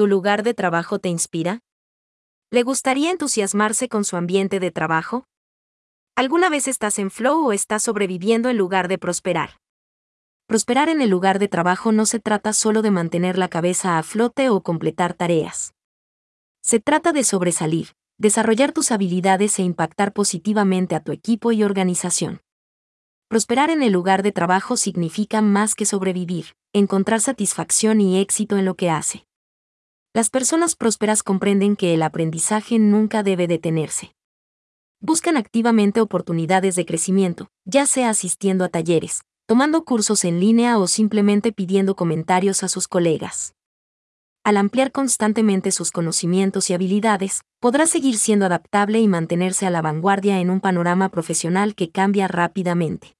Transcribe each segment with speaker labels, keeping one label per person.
Speaker 1: ¿Tu lugar de trabajo te inspira? ¿Le gustaría entusiasmarse con su ambiente de trabajo? ¿Alguna vez estás en flow o estás sobreviviendo en lugar de prosperar? Prosperar en el lugar de trabajo no se trata solo de mantener la cabeza a flote o completar tareas. Se trata de sobresalir, desarrollar tus habilidades e impactar positivamente a tu equipo y organización. Prosperar en el lugar de trabajo significa más que sobrevivir, encontrar satisfacción y éxito en lo que hace. Las personas prósperas comprenden que el aprendizaje nunca debe detenerse. Buscan activamente oportunidades de crecimiento, ya sea asistiendo a talleres, tomando cursos en línea o simplemente pidiendo comentarios a sus colegas. Al ampliar constantemente sus conocimientos y habilidades, podrá seguir siendo adaptable y mantenerse a la vanguardia en un panorama profesional que cambia rápidamente.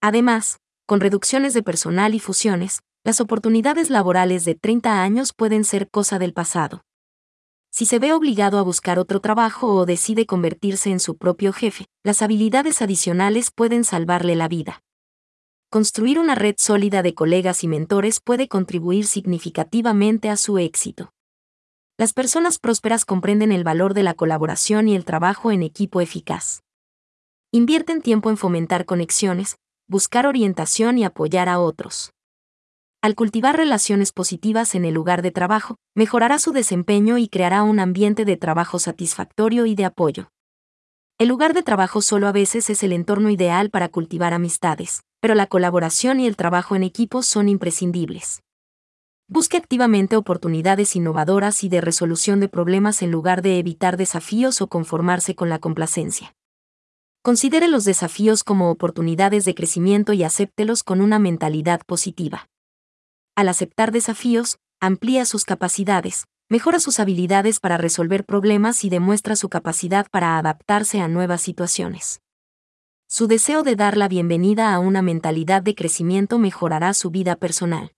Speaker 1: Además, con reducciones de personal y fusiones, las oportunidades laborales de 30 años pueden ser cosa del pasado. Si se ve obligado a buscar otro trabajo o decide convertirse en su propio jefe, las habilidades adicionales pueden salvarle la vida construir una red sólida de colegas y mentores puede contribuir significativamente a su éxito. Las personas prósperas comprenden el valor de la colaboración y el trabajo en equipo eficaz. Invierten tiempo en fomentar conexiones, buscar orientación y apoyar a otros. Al cultivar relaciones positivas en el lugar de trabajo, mejorará su desempeño y creará un ambiente de trabajo satisfactorio y de apoyo. El lugar de trabajo solo a veces es el entorno ideal para cultivar amistades, pero la colaboración y el trabajo en equipo son imprescindibles. Busque activamente oportunidades innovadoras y de resolución de problemas en lugar de evitar desafíos o conformarse con la complacencia. Considere los desafíos como oportunidades de crecimiento y acéptelos con una mentalidad positiva. Al aceptar desafíos, amplía sus capacidades, mejora sus habilidades para resolver problemas y demuestra su capacidad para adaptarse a nuevas situaciones. Su deseo de dar la bienvenida a una mentalidad de crecimiento mejorará su vida personal.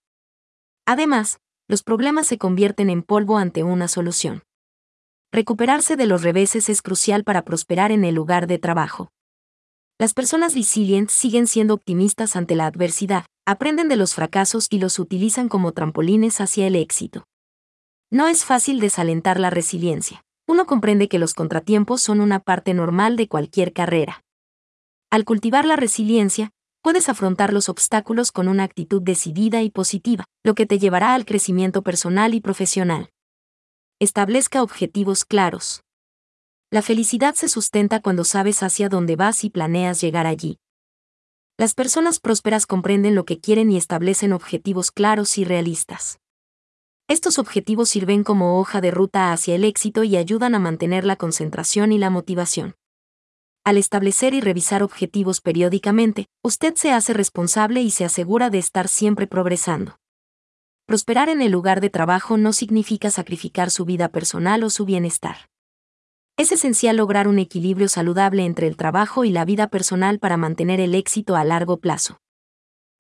Speaker 1: Además, los problemas se convierten en polvo ante una solución. Recuperarse de los reveses es crucial para prosperar en el lugar de trabajo. Las personas resilient siguen siendo optimistas ante la adversidad, aprenden de los fracasos y los utilizan como trampolines hacia el éxito. No es fácil desalentar la resiliencia. Uno comprende que los contratiempos son una parte normal de cualquier carrera. Al cultivar la resiliencia, puedes afrontar los obstáculos con una actitud decidida y positiva, lo que te llevará al crecimiento personal y profesional. Establezca objetivos claros. La felicidad se sustenta cuando sabes hacia dónde vas y planeas llegar allí. Las personas prósperas comprenden lo que quieren y establecen objetivos claros y realistas. Estos objetivos sirven como hoja de ruta hacia el éxito y ayudan a mantener la concentración y la motivación. Al establecer y revisar objetivos periódicamente, usted se hace responsable y se asegura de estar siempre progresando. Prosperar en el lugar de trabajo no significa sacrificar su vida personal o su bienestar. Es esencial lograr un equilibrio saludable entre el trabajo y la vida personal para mantener el éxito a largo plazo.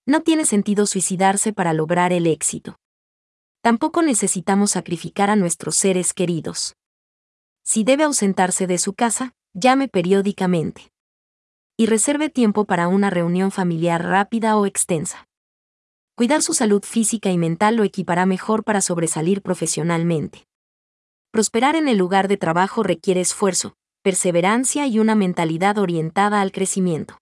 Speaker 1: No tiene sentido suicidarse para lograr el éxito. Tampoco necesitamos sacrificar a nuestros seres queridos. Si debe ausentarse de su casa, llame periódicamente. Y reserve tiempo para una reunión familiar rápida o extensa. Cuidar su salud física y mental lo equipará mejor para sobresalir profesionalmente. Prosperar en el lugar de trabajo requiere esfuerzo, perseverancia y una mentalidad orientada al crecimiento.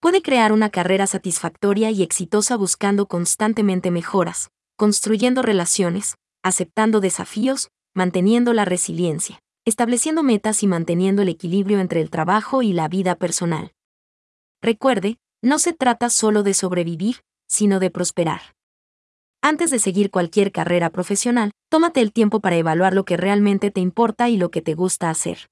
Speaker 1: Puede crear una carrera satisfactoria y exitosa buscando constantemente mejoras, construyendo relaciones, aceptando desafíos, manteniendo la resiliencia estableciendo metas y manteniendo el equilibrio entre el trabajo y la vida personal. Recuerde, no se trata solo de sobrevivir, sino de prosperar. Antes de seguir cualquier carrera profesional, tómate el tiempo para evaluar lo que realmente te importa y lo que te gusta hacer.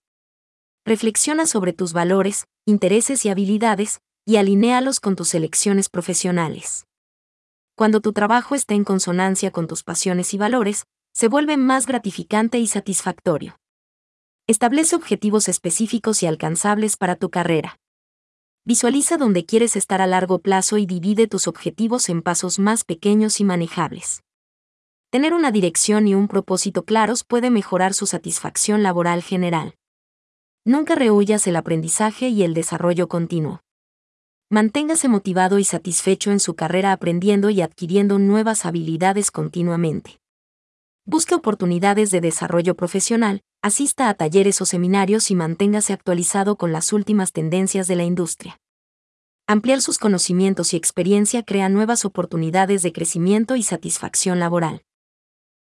Speaker 1: Reflexiona sobre tus valores, intereses y habilidades, y alinéalos con tus elecciones profesionales. Cuando tu trabajo está en consonancia con tus pasiones y valores, se vuelve más gratificante y satisfactorio. Establece objetivos específicos y alcanzables para tu carrera. Visualiza dónde quieres estar a largo plazo y divide tus objetivos en pasos más pequeños y manejables. Tener una dirección y un propósito claros puede mejorar su satisfacción laboral general. Nunca rehuyas el aprendizaje y el desarrollo continuo. Manténgase motivado y satisfecho en su carrera aprendiendo y adquiriendo nuevas habilidades continuamente. Busque oportunidades de desarrollo profesional, asista a talleres o seminarios y manténgase actualizado con las últimas tendencias de la industria. Ampliar sus conocimientos y experiencia crea nuevas oportunidades de crecimiento y satisfacción laboral.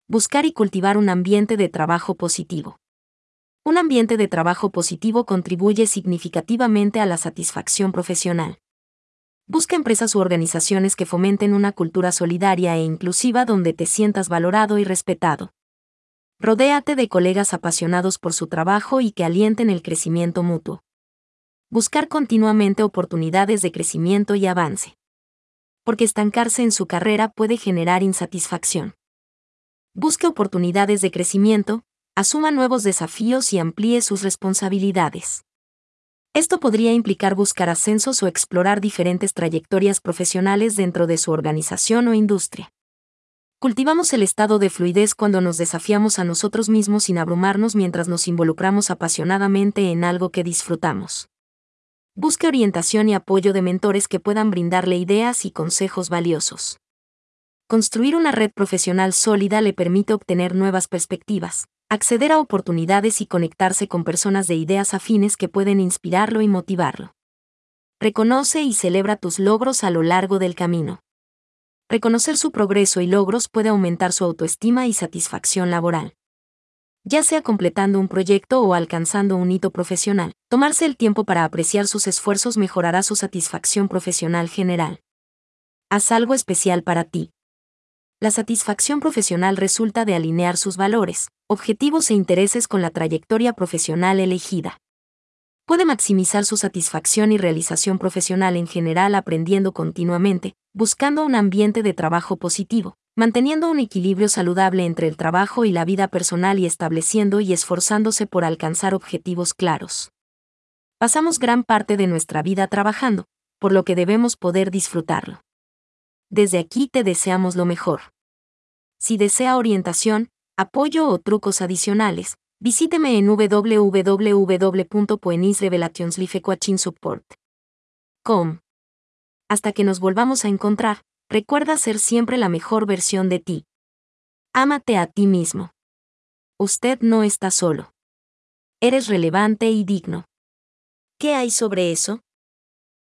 Speaker 1: Buscar y cultivar un ambiente de trabajo positivo. Un ambiente de trabajo positivo contribuye significativamente a la satisfacción profesional. Busca empresas u organizaciones que fomenten una cultura solidaria e inclusiva donde te sientas valorado y respetado. Rodéate de colegas apasionados por su trabajo y que alienten el crecimiento mutuo. Buscar continuamente oportunidades de crecimiento y avance. Porque estancarse en su carrera puede generar insatisfacción. Busque oportunidades de crecimiento, asuma nuevos desafíos y amplíe sus responsabilidades. Esto podría implicar buscar ascensos o explorar diferentes trayectorias profesionales dentro de su organización o industria. Cultivamos el estado de fluidez cuando nos desafiamos a nosotros mismos sin abrumarnos mientras nos involucramos apasionadamente en algo que disfrutamos. Busque orientación y apoyo de mentores que puedan brindarle ideas y consejos valiosos. Construir una red profesional sólida le permite obtener nuevas perspectivas, acceder a oportunidades y conectarse con personas de ideas afines que pueden inspirarlo y motivarlo. Reconoce y celebra tus logros a lo largo del camino. Reconocer su progreso y logros puede aumentar su autoestima y satisfacción laboral. Ya sea completando un proyecto o alcanzando un hito profesional, tomarse el tiempo para apreciar sus esfuerzos mejorará su satisfacción profesional general. Haz algo especial para ti. La satisfacción profesional resulta de alinear sus valores, objetivos e intereses con la trayectoria profesional elegida. Puede maximizar su satisfacción y realización profesional en general aprendiendo continuamente, buscando un ambiente de trabajo positivo, manteniendo un equilibrio saludable entre el trabajo y la vida personal y estableciendo y esforzándose por alcanzar objetivos claros. Pasamos gran parte de nuestra vida trabajando, por lo que debemos poder disfrutarlo. Desde aquí te deseamos lo mejor. Si desea orientación, apoyo o trucos adicionales, visíteme en www.poenisrevelationslifecoachingsupport.com. Hasta que nos volvamos a encontrar, recuerda ser siempre la mejor versión de ti. Ámate a ti mismo. Usted no está solo. Eres relevante y digno. ¿Qué hay sobre eso?